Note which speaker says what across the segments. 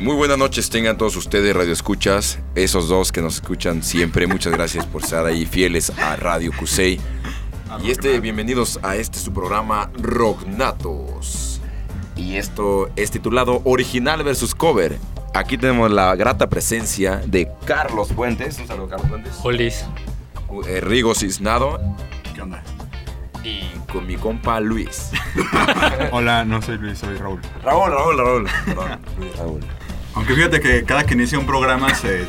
Speaker 1: Y muy buenas noches tengan todos ustedes, Radio Escuchas, esos dos que nos escuchan siempre. Muchas gracias por estar ahí fieles a Radio Cusey. Y este, bienvenidos a este su programa Rocknatos. Y esto es titulado Original versus Cover. Aquí tenemos la grata presencia de Carlos Fuentes. Un saludo, Carlos Fuentes.
Speaker 2: Olis.
Speaker 1: Eh, Rigo Cisnado.
Speaker 3: ¿Qué onda?
Speaker 1: Y con mi compa Luis.
Speaker 3: Hola, no soy Luis, soy Raúl.
Speaker 1: Raúl, Raúl, Raúl. Perdón, Luis, Raúl.
Speaker 3: Aunque fíjate que cada que inicia un programa se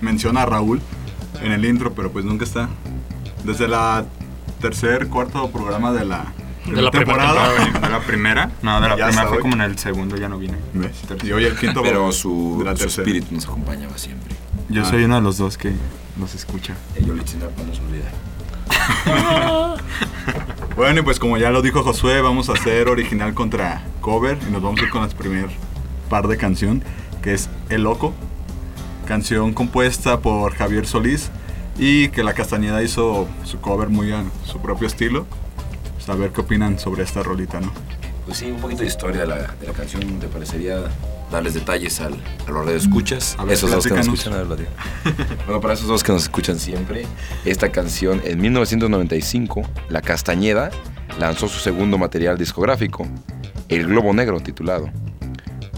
Speaker 3: menciona a Raúl en el intro, pero pues nunca está. Desde la tercer, cuarto programa de la,
Speaker 2: De la primera temporada.
Speaker 4: ¿De la primera? No, de la
Speaker 3: Ya
Speaker 4: primera fue
Speaker 3: hoy.
Speaker 4: como en el segundo, ya no vine.
Speaker 3: ¿Ves? Y hoy el quinto
Speaker 1: Pero su, su espíritu nos acompañaba siempre.
Speaker 4: Yo
Speaker 3: Ah.
Speaker 4: soy uno de los dos que nos escucha.
Speaker 1: El Yolitzina no nos olvida.
Speaker 3: Bueno, y pues como ya lo dijo Josué, vamos a hacer original contra cover y nos vamos a ir con la primer par de canción, que es El Loco, canción compuesta por Javier Solís y que la Castañeda hizo su cover muy a su propio estilo. Pues a ver qué opinan sobre esta rolita, ¿no?
Speaker 1: Pues sí, un poquito de historia de la, de la canción. ¿Te parecería darles detalles al, a los escuchas?
Speaker 3: A ver,
Speaker 1: esos dos que nos escuchan. a ver, bueno, para esos dos que nos escuchan siempre, esta canción en 1995, La Castañeda lanzó su segundo material discográfico, El Globo Negro, titulado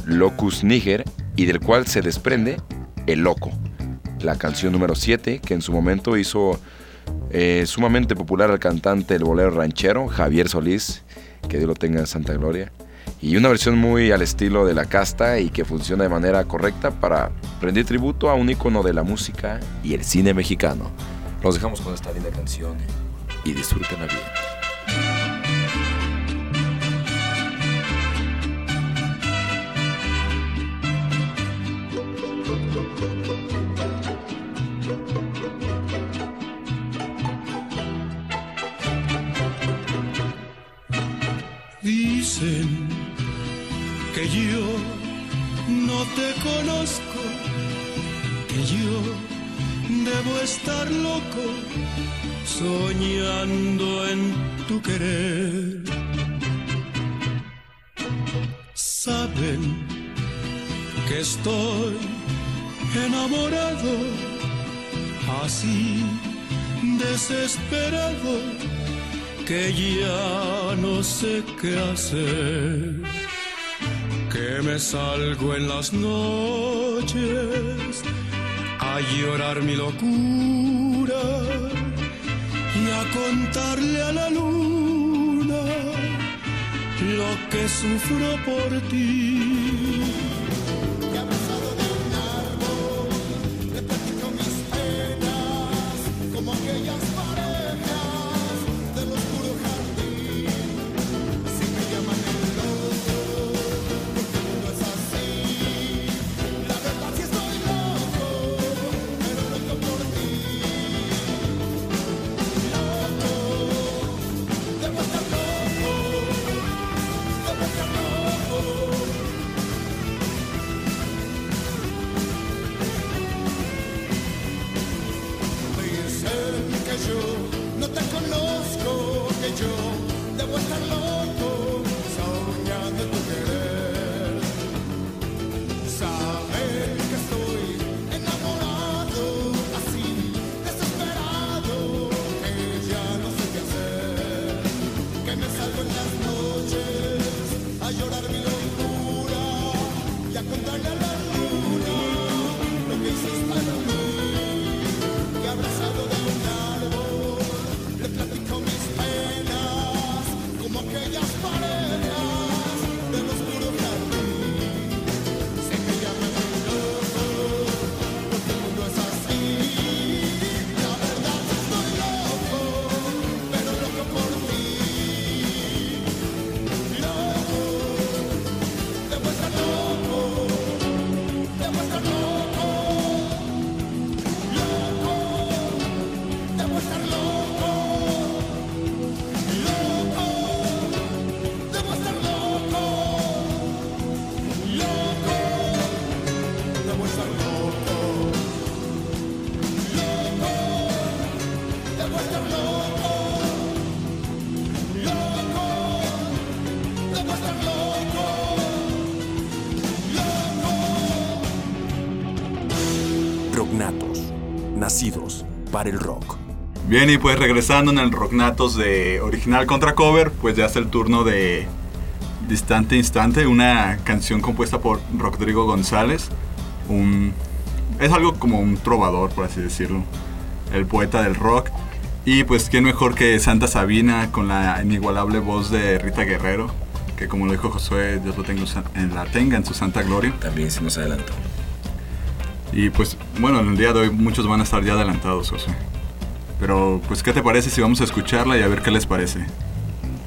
Speaker 1: Locus Niger, y del cual se desprende El Loco, la canción número 7 que en su momento hizo eh, sumamente popular al cantante del bolero ranchero Javier Solís, que Dios lo tenga en santa gloria, y una versión muy al estilo de la casta y que funciona de manera correcta para rendir tributo a un icono de la música y el cine mexicano. Los dejamos con esta linda canción y disfrútenla bien.
Speaker 5: Estar loco soñando en tu querer. Saben que estoy enamorado, así desesperado que ya no sé qué hacer, que me salgo en las noches a llorar mi locura y a contarle a la luna lo que sufro por ti.
Speaker 6: El rock.
Speaker 3: Bien, y pues regresando en el Rocknatos de original contra cover, pues ya es el turno de Distante Instante, una canción compuesta por Rodrigo González. Un, es algo como un trovador, por así decirlo. El poeta del rock. Y pues quién mejor que Santa Sabina con la inigualable voz de Rita Guerrero, que como lo dijo Josué, Dios lo tenga en la tenga en su santa gloria.
Speaker 1: También se nos adelantó.
Speaker 3: Y pues bueno, en el día de hoy muchos van a estar ya adelantados, Josué. Pero pues ¿qué te parece si vamos a escucharla y a ver qué les parece?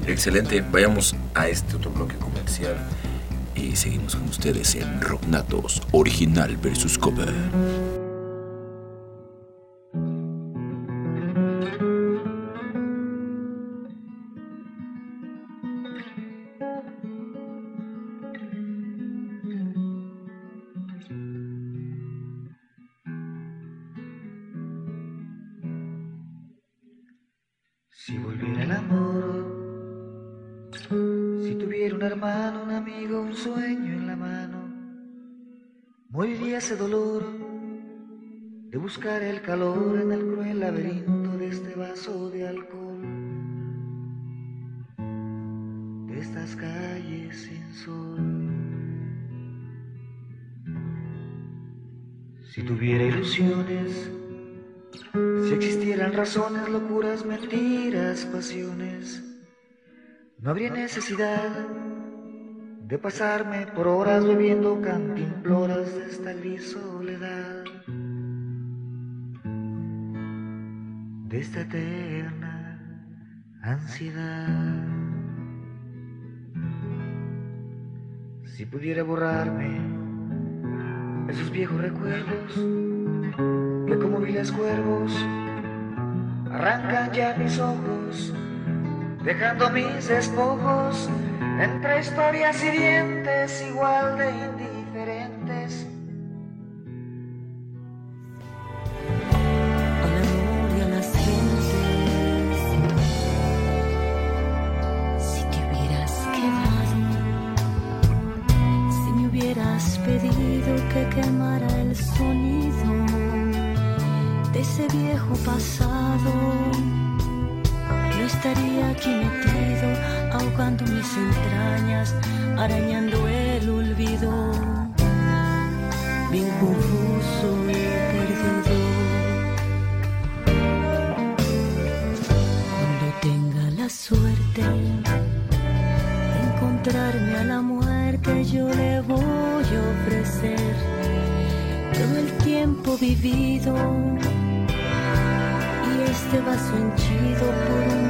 Speaker 1: Excelente, vayamos a este otro bloque comercial y seguimos con ustedes en Rocknatos Original versus Cover.
Speaker 7: Ese dolor de buscar el calor en el cruel laberinto de este vaso de alcohol, de estas calles sin sol. Si tuviera ilusiones, si existieran razones, locuras, mentiras, pasiones, no habría necesidad de pasarme por horas bebiendo cantimploras de esta gris soledad, de esta eterna ansiedad. Si pudiera borrarme esos viejos recuerdos, que como viles cuervos arrancan ya mis ojos, dejando mis despojos entre historias y dientes igual de indiferentes.
Speaker 8: al amor y a las gentes. Si te hubieras quedado, si me hubieras pedido que quemara el sonido de ese viejo pasado, no estaría aquí ahogando entrañas, arañando el olvido, bien confuso y perdido. Cuando tenga la suerte de encontrarme a la muerte, yo le voy a ofrecer todo el tiempo vivido y este vaso henchido por un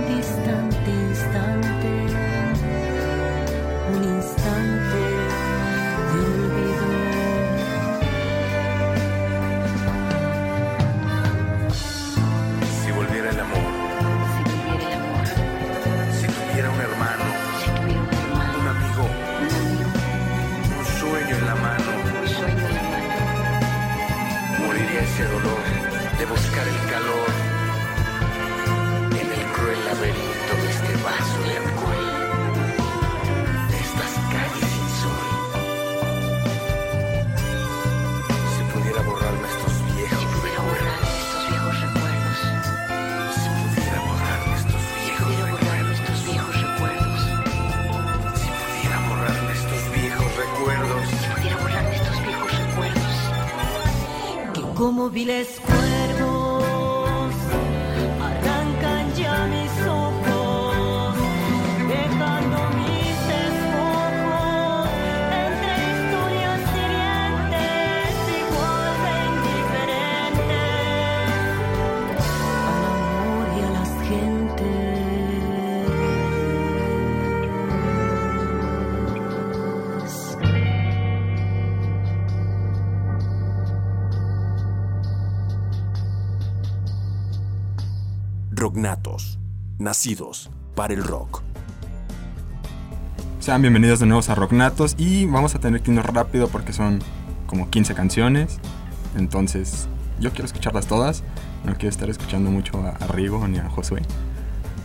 Speaker 8: que
Speaker 6: nacidos para el rock.
Speaker 4: Sean bienvenidos de nuevo a Rocknatos y vamos a tener que irnos rápido porque son como 15 canciones. Entonces, yo quiero escucharlas todas. No quiero estar escuchando mucho a, Rigo ni a Josué.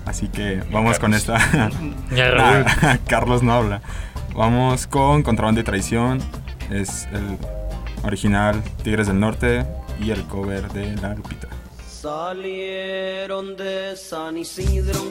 Speaker 4: Así que vamos con esta. Carlos no habla. Vamos con Contrabando y Traición. Es el original Tigres del Norte y el cover de La Lupita
Speaker 9: salieron de San Isidro,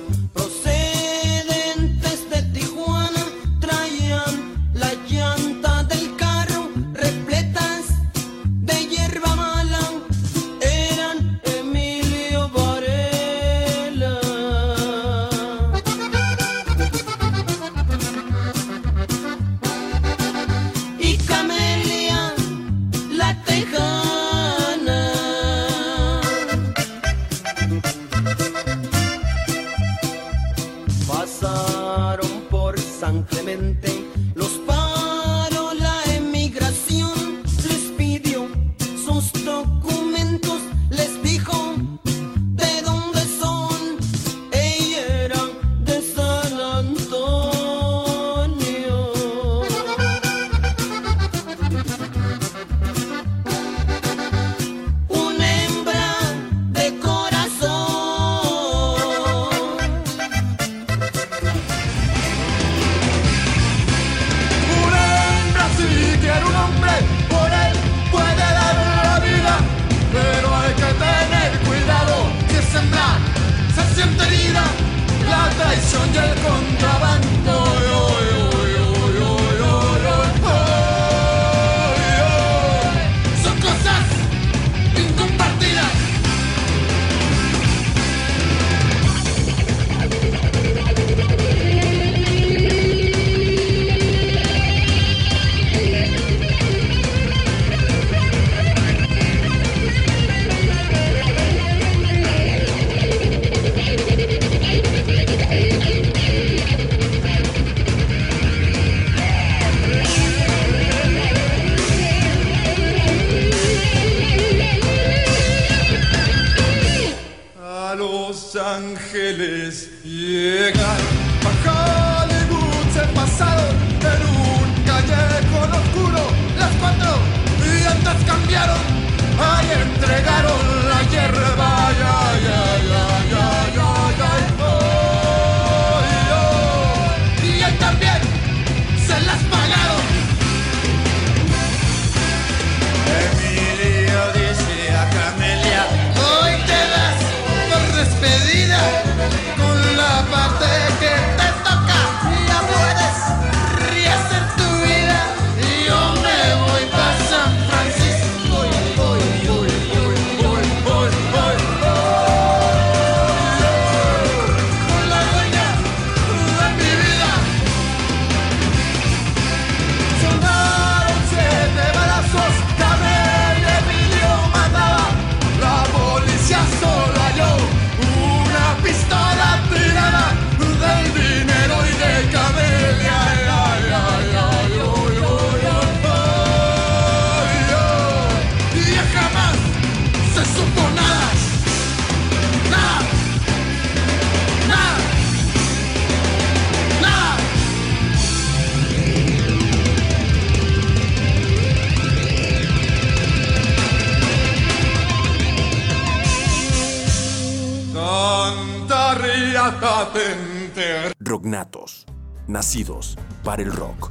Speaker 10: para
Speaker 6: el rock.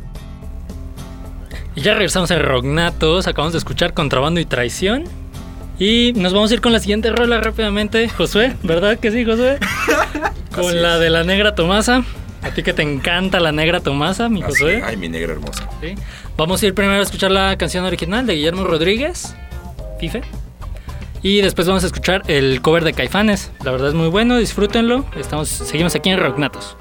Speaker 2: Y ya regresamos a Rocknatos, acabamos de escuchar Contrabando y Traición. Y nos vamos a ir con la siguiente rola rápidamente, Josué, ¿verdad que sí, Josué? con la de la negra Tomasa. A ti que te encanta la negra Tomasa, mi
Speaker 1: Así,
Speaker 2: Josué.
Speaker 1: Ay, mi negra hermosa.
Speaker 2: Vamos a ir primero a escuchar la canción original de Guillermo Rodríguez, Fife. Y después vamos a escuchar el cover de Caifanes. La verdad es muy bueno, disfrútenlo. Estamos, seguimos aquí en Rocknatos.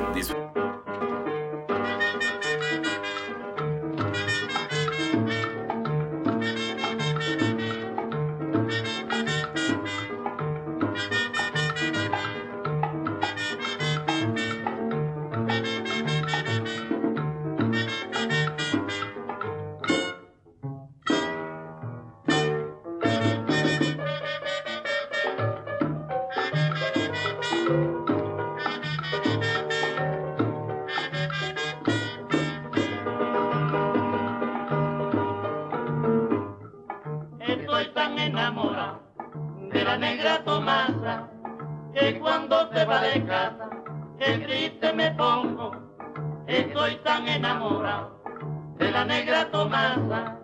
Speaker 11: de la negra Tomasa,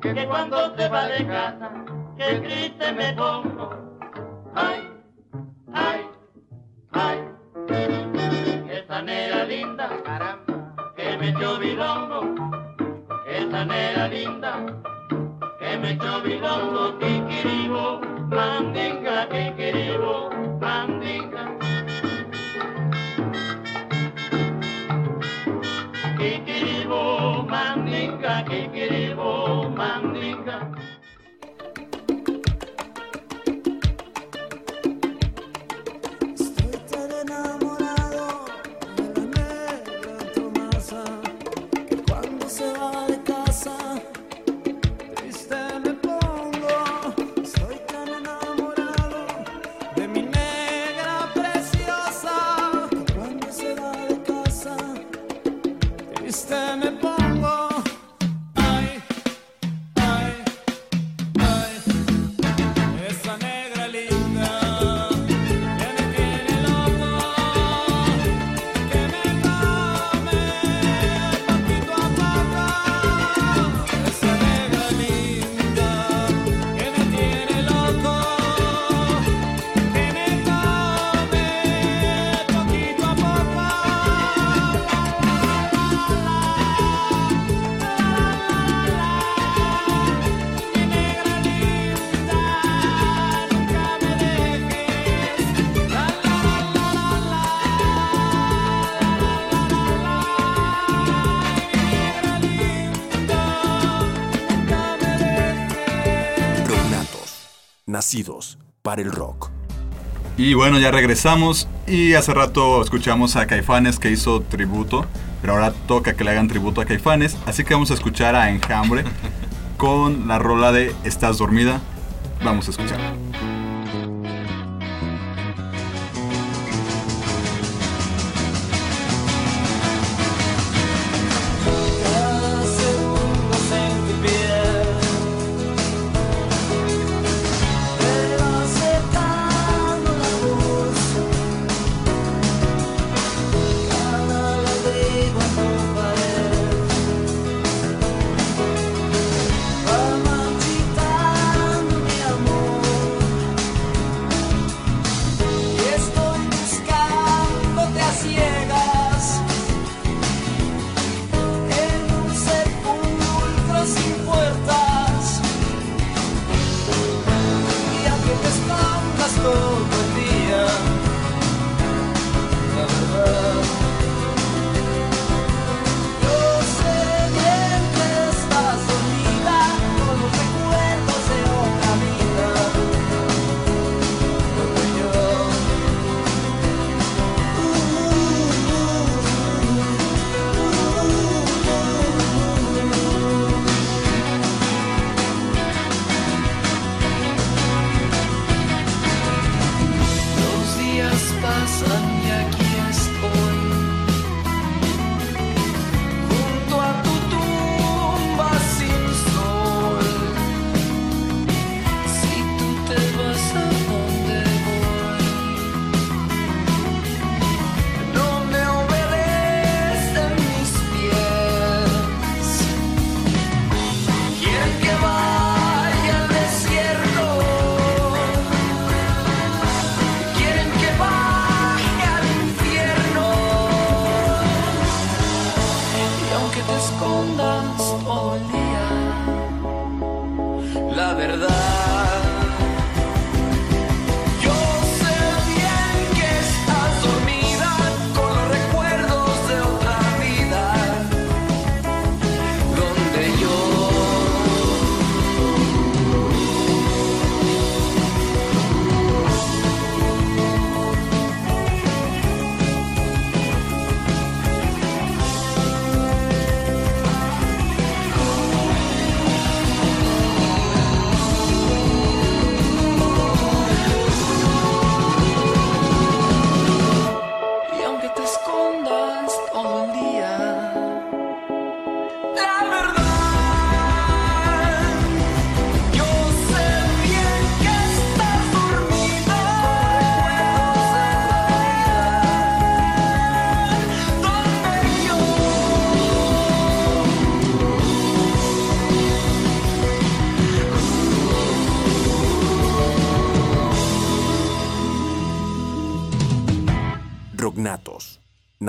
Speaker 11: que cuando se va de casa, que triste me pongo. Ay, ay, ay, esa negra linda, caramba, que me echó bilongo, esa negra linda, que me echó bilongo, que mandinga, que kikiribo mandinga
Speaker 6: para el rock.
Speaker 3: Y bueno, ya regresamos y hace rato escuchamos a Caifanes que hizo tributo, pero ahora toca que le hagan tributo a Caifanes, así que vamos a escuchar a Enjambre con la rola de Estás dormida. Vamos a
Speaker 12: escucharla.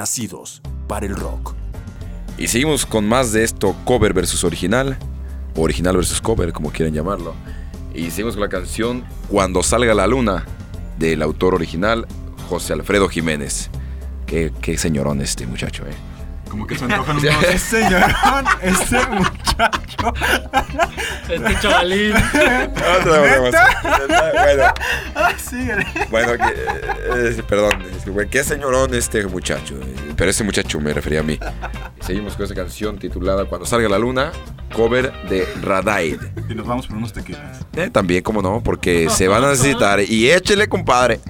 Speaker 6: Nacidos para el rock.
Speaker 1: Y seguimos con más de esto, cover versus original, o original versus cover, como quieran llamarlo. Y seguimos con la canción Cuando salga la luna, del autor original, José Alfredo Jiménez. Qué, qué señorón este muchacho, eh.
Speaker 3: Como que se antojan unos...
Speaker 4: Señorón, este muchacho.
Speaker 2: Este chavalín.
Speaker 1: Otra. Bueno,
Speaker 4: Ah,
Speaker 1: bueno, que, eh, perdón, es que, güey, qué señorón este muchacho. eh, Pero ese muchacho me refería a mí. Seguimos con esta canción titulada Cuando salga la luna, cover de Radaid.
Speaker 3: Y nos vamos por unos tequilas.
Speaker 1: Eh, también, como no, porque se van a necesitar. Y échele, compadre.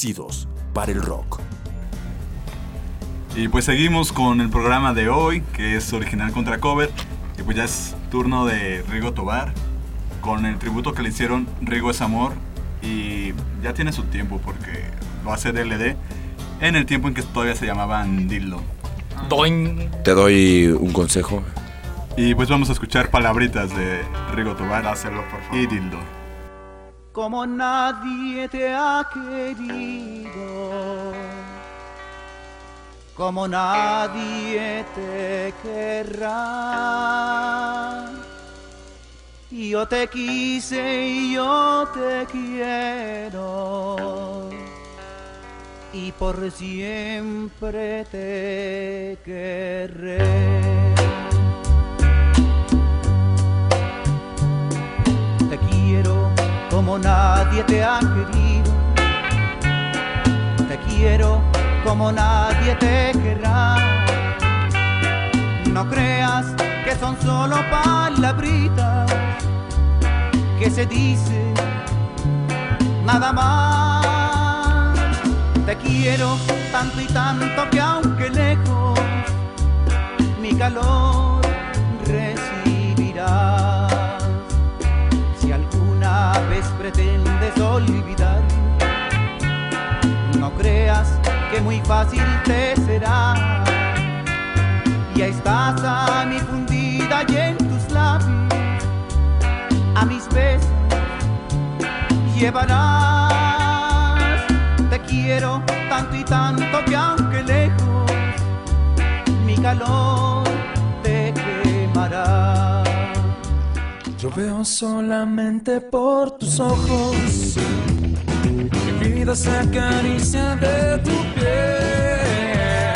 Speaker 6: nacidos para el rock.
Speaker 3: Y pues seguimos con el programa de hoy, que es original contra cover. Y pues ya es turno de Rigo Tobar, con el tributo que le hicieron Rigo es Amor. Y ya tiene su tiempo porque lo hace DLD en el tiempo en que todavía se llamaban Dildo.
Speaker 2: Doin.
Speaker 1: Te doy un consejo.
Speaker 3: Y pues vamos a escuchar palabritas de Rigo Tobar. Hácelo, por favor. Y Dildo.
Speaker 9: Como nadie te ha querido, como nadie te querrá. Yo te quise y yo te quiero,
Speaker 13: y por siempre te querré. Como nadie te ha querido. Te quiero como nadie te querrá. No creas que son solo palabritas que se dicen nada más. Te quiero tanto y tanto que aunque lejos mi calor olvidar, no creas que muy fácil te será. Ya estás a mi fundida y en tus labios a mis besos llevarás. Te quiero tanto y tanto que aunque lejos mi calor
Speaker 12: Veo solamente por tus ojos. Mi vida se acaricia de tu piel.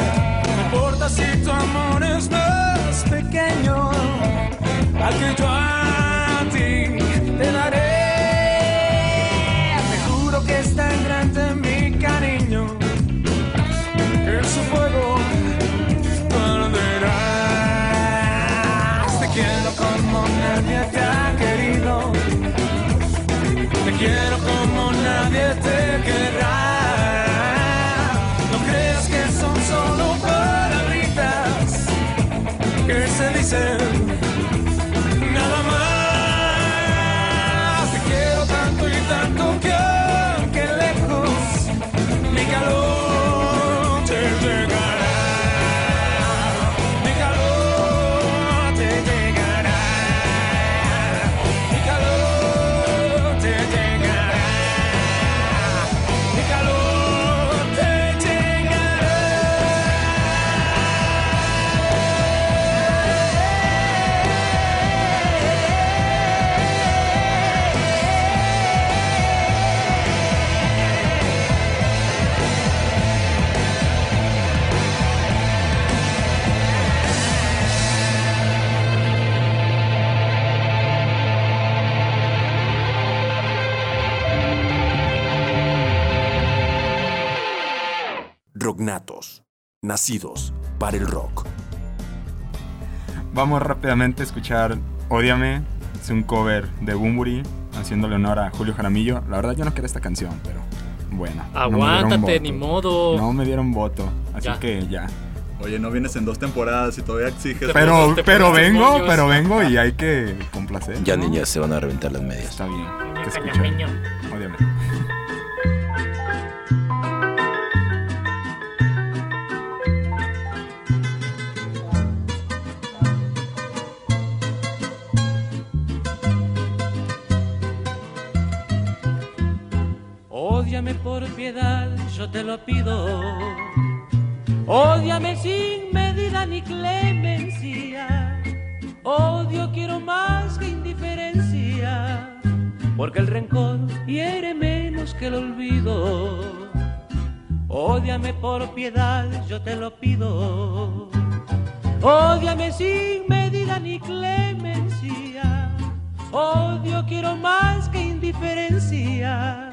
Speaker 12: No importa si tu amor es más pequeño al que yo a que
Speaker 6: Rocknatos, nacidos para el rock.
Speaker 4: Vamos rápidamente a escuchar Ódiame. Es un cover de Bumburi, haciéndole honor a Julio Jaramillo. La verdad yo no quiero esta canción, pero bueno.
Speaker 2: Aguántate, ni modo.
Speaker 4: No me dieron voto, así
Speaker 2: Ya.
Speaker 4: que ya.
Speaker 3: Oye, no vienes en dos temporadas y todavía exiges.
Speaker 4: Pero, pero vengo,
Speaker 2: moños.
Speaker 4: pero vengo y hay que complacer.
Speaker 1: Ya
Speaker 4: ¿no?
Speaker 1: niñas se van a reventar las medias.
Speaker 4: Está bien. Te escucho.
Speaker 2: Cañameño.
Speaker 4: Ódiame.
Speaker 13: Piedad, yo te lo pido. Ódiame sin medida ni clemencia. Odio quiero más que indiferencia. Porque el rencor hiere menos que el olvido. Ódiame por piedad, yo te lo pido. Ódiame sin medida ni clemencia. Odio quiero más que indiferencia.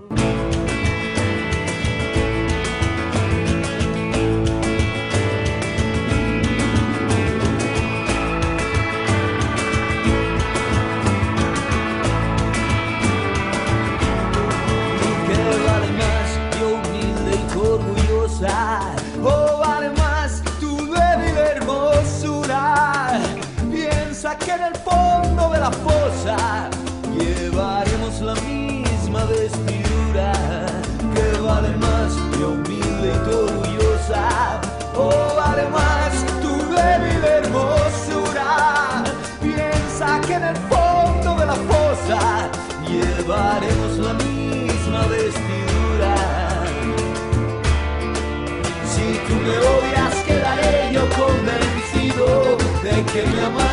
Speaker 14: Que
Speaker 15: me a
Speaker 6: amaste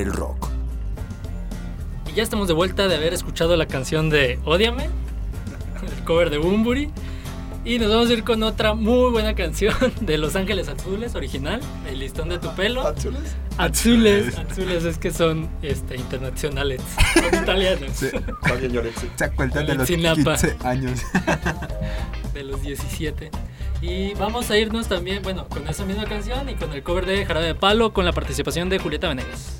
Speaker 6: el rock.
Speaker 2: Y ya estamos de vuelta de haber escuchado la canción de Ódiame, el cover de Bumburi. Y nos vamos a ir con otra muy buena canción de Los Ángeles Azules, original, El listón de tu pelo.
Speaker 4: ¿Azules?
Speaker 2: Azules, azules es que son este, internacionales, son italianos.
Speaker 4: Sí. ¿Se acuerdan de los
Speaker 2: Ayotzinapa.
Speaker 4: 15 años?
Speaker 2: de los 17. Y vamos a irnos también, bueno, con esa misma canción y con el cover de Jarabe de Palo con la participación de Julieta Venegas.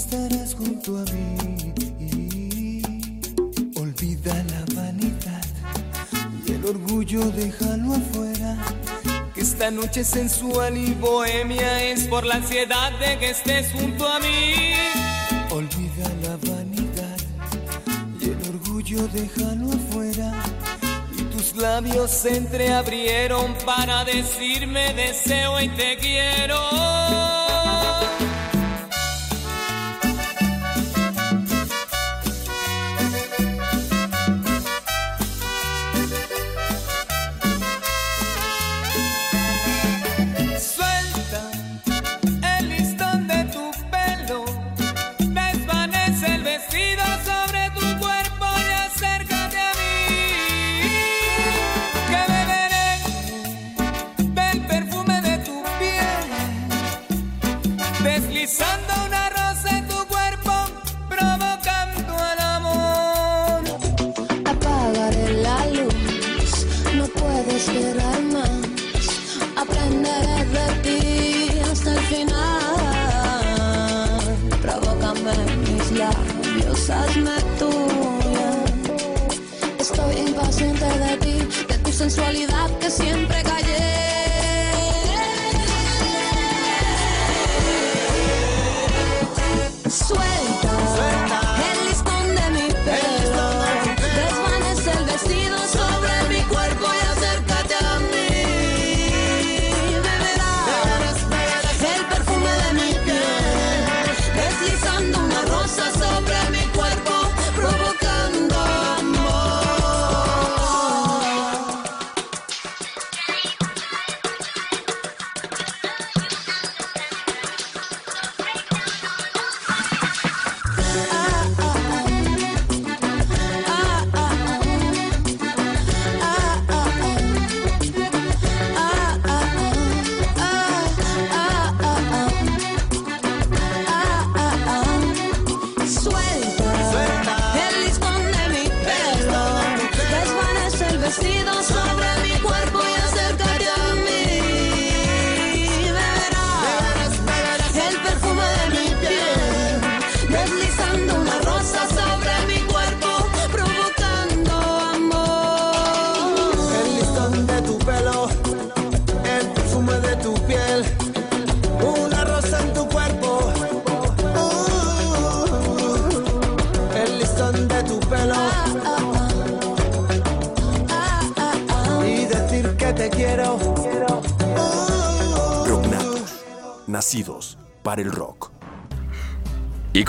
Speaker 12: Estarás junto a mí. Olvida la vanidad y el orgullo déjalo afuera.
Speaker 15: Que esta noche sensual y bohemia es por la ansiedad de que estés junto a mí.
Speaker 12: Olvida la vanidad y el orgullo déjalo afuera.
Speaker 15: Y tus labios se entreabrieron para decirme deseo y te quiero.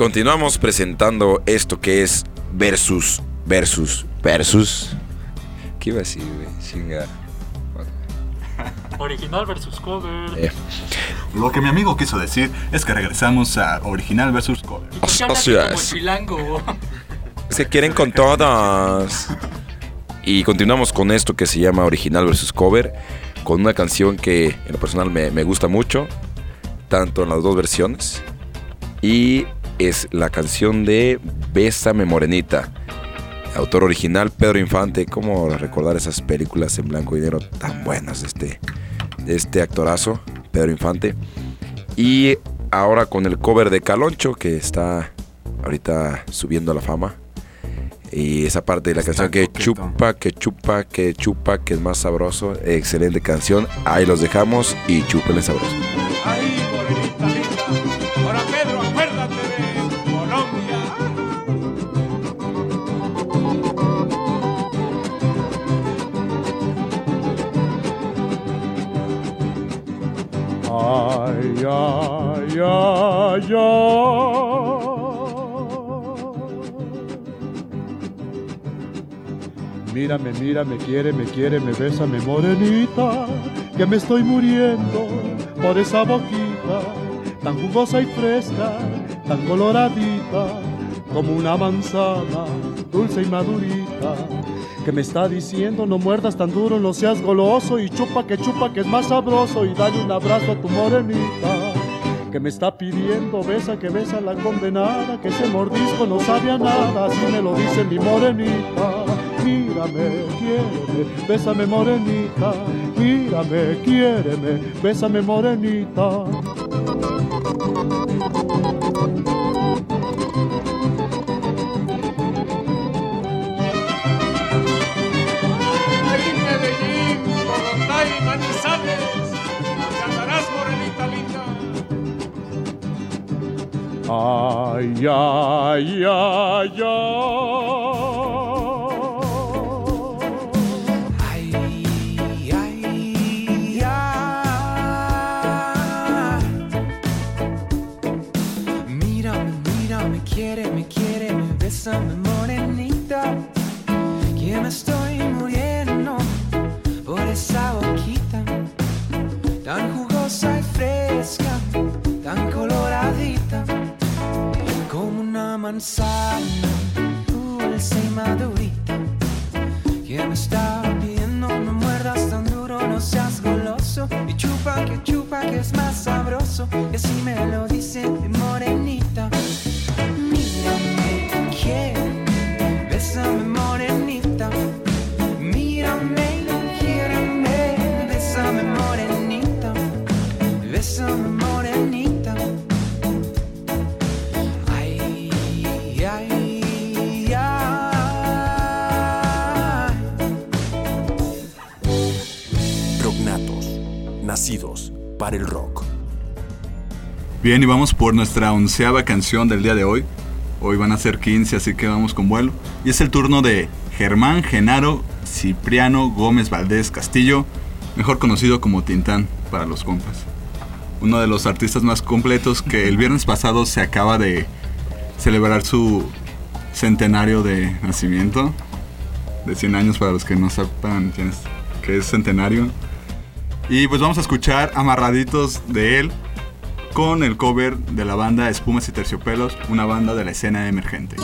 Speaker 1: Continuamos presentando esto que es versus, versus, versus. ¿Qué iba a decir, güey? Chinga.
Speaker 2: Original versus cover.
Speaker 1: Eh,
Speaker 3: Lo que mi amigo quiso decir es que regresamos a original versus cover.
Speaker 2: ¿Y por qué hablas
Speaker 1: Así
Speaker 2: como
Speaker 1: es.
Speaker 2: chilango?
Speaker 1: Es que quieren con todas. Y continuamos con esto que se llama original versus cover, con una canción que en lo personal me, me gusta mucho. tanto en las dos versiones. Y es la canción de Bésame Morenita. Autor original Pedro Infante. ¿Cómo recordar esas películas en blanco y negro tan buenas de este, de este actorazo, Pedro Infante? Y ahora con el cover de Caloncho, que está ahorita subiendo a la fama. Y esa parte de la canción que chupa, que chupa, que chupa, que es más sabroso. Excelente canción. Ahí los dejamos y chúpenle sabroso.
Speaker 9: Ahí,
Speaker 16: ay, ay. Mírame, mírame, quiere, me quiere, me besa, me morenita, que me estoy muriendo por esa boquita tan jugosa y fresca, tan coloradita, como una manzana, dulce y madurita, que me está diciendo no muerdas tan duro, no seas goloso y chupa que chupa que es más sabroso y dale un abrazo a tu morenita. Que me está pidiendo besa que besa la condenada, que ese mordisco no sabe a nada, así me lo dice mi morenita. Mírame, quiéreme, bésame morenita, mírame, quiéreme, bésame morenita. Ay, ay, ay,
Speaker 12: Ay,
Speaker 3: Bien, y vamos por nuestra onceava canción del día de hoy. Hoy van a ser 15, así que vamos con vuelo. Y es el turno de Germán Genaro Cipriano Gómez Valdés Castillo, mejor conocido como Tintán para los compas. Uno de los artistas más completos que el viernes pasado se acaba de celebrar su centenario de nacimiento. De 100 años para los que no sepan quién qué es centenario. Y pues vamos a escuchar amarraditos de él con el cover de la banda Espumas y Terciopelos, una banda de la escena emergente.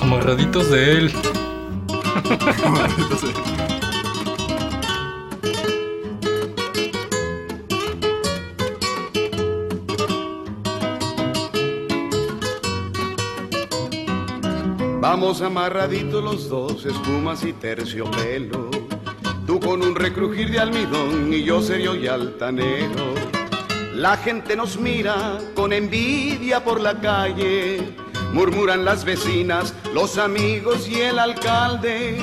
Speaker 2: Amarraditos de él.
Speaker 17: Vamos amarraditos los dos, espumas y terciopelo. Tú con un recrujir de almidón y yo serio y altanero. La gente nos mira con envidia por la calle. Murmuran las vecinas, los amigos y el alcalde.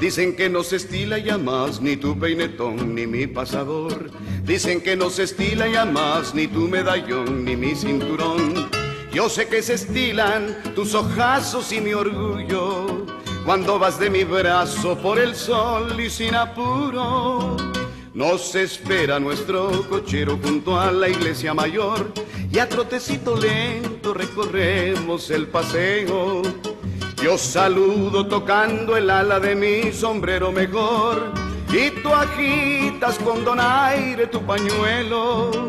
Speaker 17: Dicen que no se estila ya más ni tu peinetón ni mi pasador. Dicen que no se estila ya más ni tu medallón ni mi cinturón. Yo sé que se estilan tus ojazos y mi orgullo cuando vas de mi brazo por el sol y sin apuro. Nos espera nuestro cochero junto a la iglesia mayor y a trotecito lento recorremos el paseo. Yo saludo tocando el ala de mi sombrero mejor y tú agitas con donaire tu pañuelo.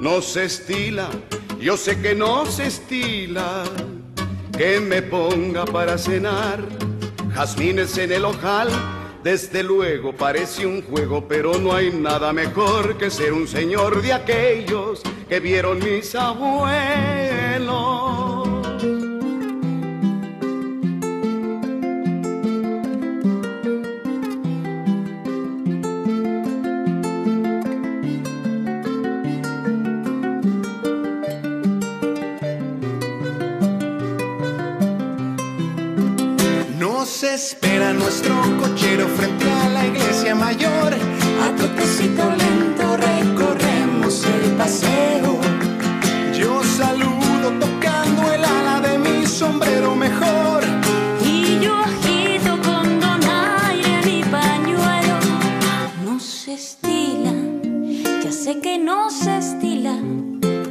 Speaker 17: No se estila, yo sé que no se estila que me ponga para cenar jazmines en el ojal Desde luego parece un juego, pero no hay nada mejor que ser un señor de aquellos que vieron mis abuelos.
Speaker 10: Espera nuestro cochero frente a la iglesia mayor. A totecito lento recorremos el paseo. Yo saludo tocando el ala de mi sombrero mejor.
Speaker 8: Y yo agito con donaire mi pañuelo. No se estila, ya sé que no se estila.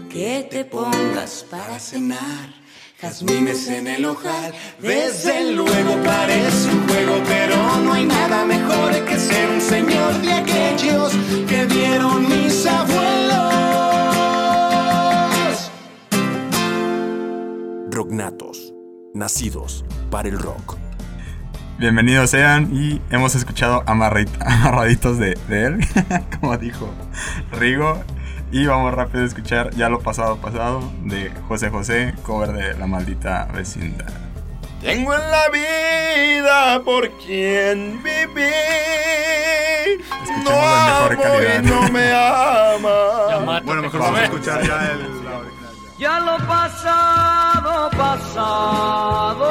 Speaker 8: Que te pongas para cenar.
Speaker 10: Jazmines en el ojal, desde luego parece un juego, pero no hay nada mejor que ser un señor de aquellos que vieron mis abuelos.
Speaker 6: Rocknatos, nacidos para el rock.
Speaker 4: Bienvenidos sean y hemos escuchado amarraditos de, de él, como dijo Rigo. Y vamos rápido a escuchar ya lo pasado pasado de José José, cover de La Maldita Vecindad.
Speaker 18: Tengo en la vida por quien vivir. No amo
Speaker 4: calidad.
Speaker 18: y no me ama.
Speaker 3: Bueno, mejor vamos a escuchar ya el.
Speaker 12: Ya lo pasado, pasado,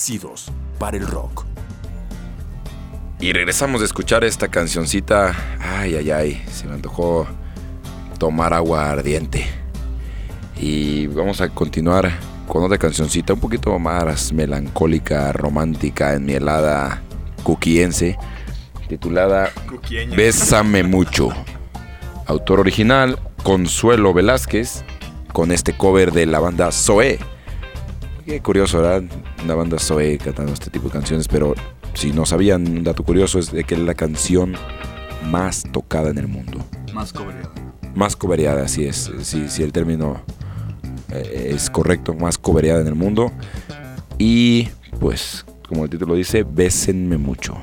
Speaker 6: nacidos para el rock.
Speaker 1: Y regresamos de escuchar esta cancioncita. Ay, ay, ay. Se me antojó tomar agua ardiente. Y vamos a continuar con otra cancioncita un poquito más melancólica, romántica, en mi helada cuquiense, titulada
Speaker 3: Cuquieña.
Speaker 1: Bésame mucho. Autor original, Consuelo Velázquez, con este cover de la banda Zoé. Qué curioso, ¿verdad? Una banda Zoé cantando este tipo de canciones, pero si no sabían, un dato curioso es de que es la canción más tocada en el mundo.
Speaker 3: Más cobreada.
Speaker 1: Más cobereada, así es. Si, si el término eh, es correcto, más cobereada en el mundo. Y pues, como el título dice, bésenme mucho.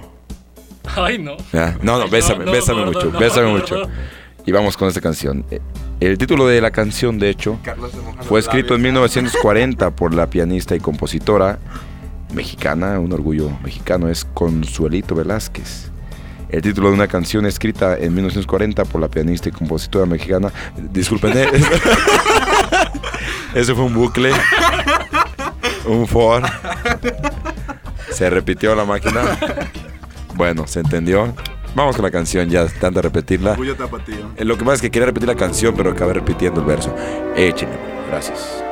Speaker 2: Ay, no.
Speaker 1: ¿Ya? No, no,
Speaker 2: Ay,
Speaker 1: bésame,
Speaker 2: no,
Speaker 1: bésame
Speaker 2: no,
Speaker 1: mucho,
Speaker 2: no,
Speaker 1: bésame
Speaker 2: no,
Speaker 1: mucho.
Speaker 2: no.
Speaker 1: Y vamos con esta canción. El título de la canción, de hecho, fue escrito en
Speaker 3: labios.
Speaker 1: 1940 por la pianista y compositora mexicana, un orgullo mexicano, es Consuelito Velázquez. El título de una canción escrita en 1940 por la pianista y compositora mexicana. Disculpen, eh, ese fue un bucle, un for. Se repitió la máquina. Bueno, se entendió. Vamos con la canción, ya tanto repetirla.
Speaker 3: Orgullo tapatío.
Speaker 1: Eh, Lo que pasa es que quería repetir la canción, pero acabé repitiendo el verso. Échenle, gracias.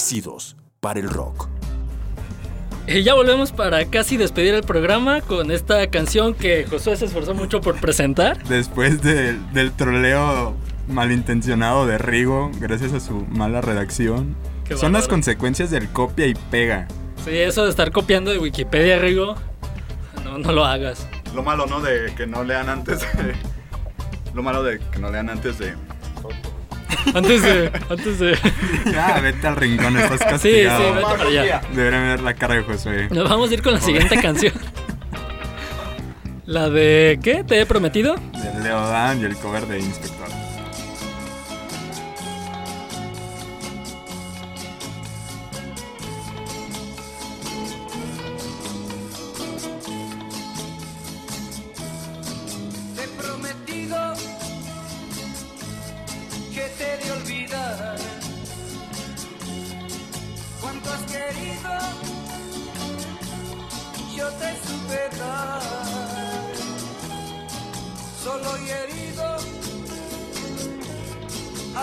Speaker 6: Nacidos para el rock.
Speaker 2: Y ya volvemos para casi despedir el programa con esta canción que Josué se esforzó mucho por presentar.
Speaker 4: Después del- del troleo malintencionado de Rigo, gracias a su mala redacción.
Speaker 2: Qué
Speaker 4: Son las consecuencias del copia y pega.
Speaker 2: Sí, eso de estar copiando de Wikipedia, Rigo, no, no lo hagas.
Speaker 3: Lo malo, ¿no? De que no lean antes de... Lo malo de que no lean antes de...
Speaker 2: Antes de. Antes de.
Speaker 4: Ya, vete al rincón, estás
Speaker 2: Sí,
Speaker 4: castigado.
Speaker 2: sí, vete para allá.
Speaker 4: Deberían ver la cara de Josué.
Speaker 2: Nos vamos a ir con la siguiente canción. La de. ¿Qué? ¿Te he prometido?
Speaker 4: De Leo Dan y el cover de Inspector.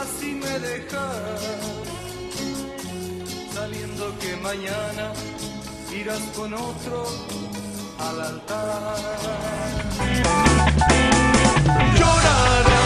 Speaker 19: Así me dejas, sabiendo que mañana irás con otro al altar.
Speaker 9: Llorarás,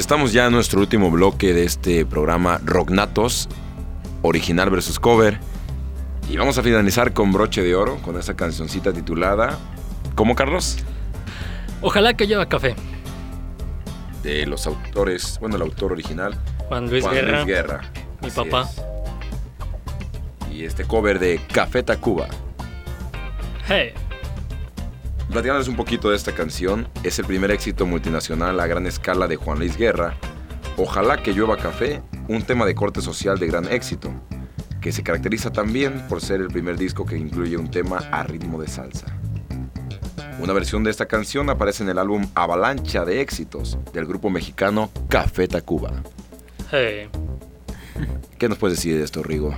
Speaker 1: estamos ya en nuestro último bloque de este programa Rocknatos, original versus cover. Y vamos a finalizar con broche de oro, con esa cancioncita titulada ¿Cómo, Carlos?
Speaker 2: Ojalá que lleva café.
Speaker 1: De los autores, bueno, el autor original.
Speaker 2: Juan Luis
Speaker 1: Juan
Speaker 2: Guerra.
Speaker 1: Luis Guerra.
Speaker 2: Mi
Speaker 1: Así
Speaker 2: papá.
Speaker 1: es. Y este cover de Café Tacuba.
Speaker 2: Hey.
Speaker 1: Platicándoles un poquito de esta canción, es el primer éxito multinacional a gran escala de Juan Luis Guerra. Ojalá que llueva café, un tema de corte social de gran éxito, que se caracteriza también por ser el primer disco que incluye un tema a ritmo de salsa. Una versión de esta canción aparece en el álbum Avalancha de éxitos del grupo mexicano Café Tacuba.
Speaker 2: Hey.
Speaker 1: ¿Qué nos puedes decir de esto, Rigo?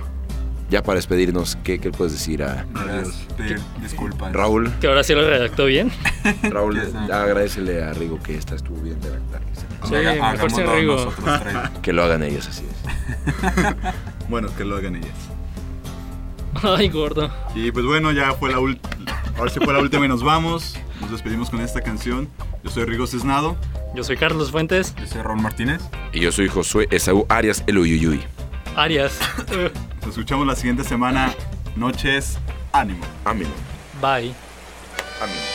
Speaker 1: ya para despedirnos, ¿qué, qué puedes decir a
Speaker 4: Pedir disculpas.
Speaker 1: Raúl?
Speaker 2: Que ahora sí lo redactó bien.
Speaker 1: Raúl, agradecele a Rigo que esta estuvo bien redactar.
Speaker 2: Sí, Haga.
Speaker 1: Que lo hagan ellos así es.
Speaker 3: bueno, que lo hagan ellas.
Speaker 2: Ay, gordo.
Speaker 3: Y pues bueno, ya fue la última. Ahora sí fue la última y nos vamos. Nos despedimos con esta canción. Yo soy Rigo Cisnado.
Speaker 2: Yo soy Carlos Fuentes.
Speaker 4: Yo soy Ron Martínez.
Speaker 20: Y yo soy Josué Esaú Arias El Uyuyuy.
Speaker 2: Arias
Speaker 3: escuchamos la siguiente semana. Noches, ánimo.
Speaker 20: Ánimo.
Speaker 2: Bye.
Speaker 20: Ánimo.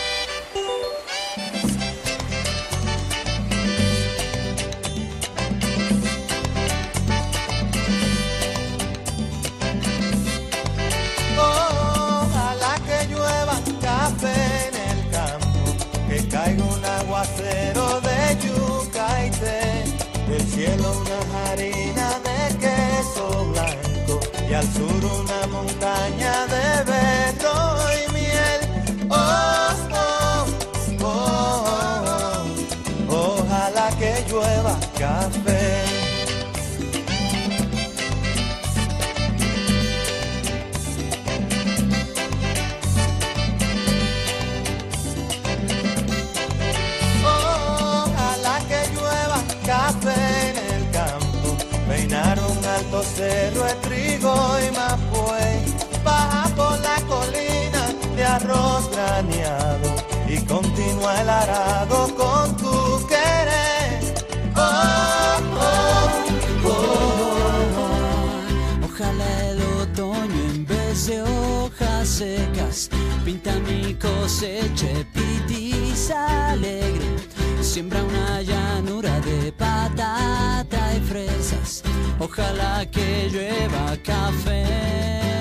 Speaker 21: al arado con tu querer. Oh, oh, oh.
Speaker 15: Ojalá el otoño en vez de hojas secas pinta mi cosecha pitis alegre. Siembra una llanura de patata y fresas. Ojalá que llueva café.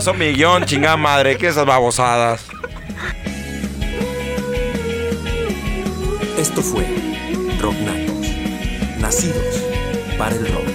Speaker 20: pasó mi guion, chingada madre. ¿Qué esas babosadas?
Speaker 6: Esto fue Rocknatos, nacidos para el rock.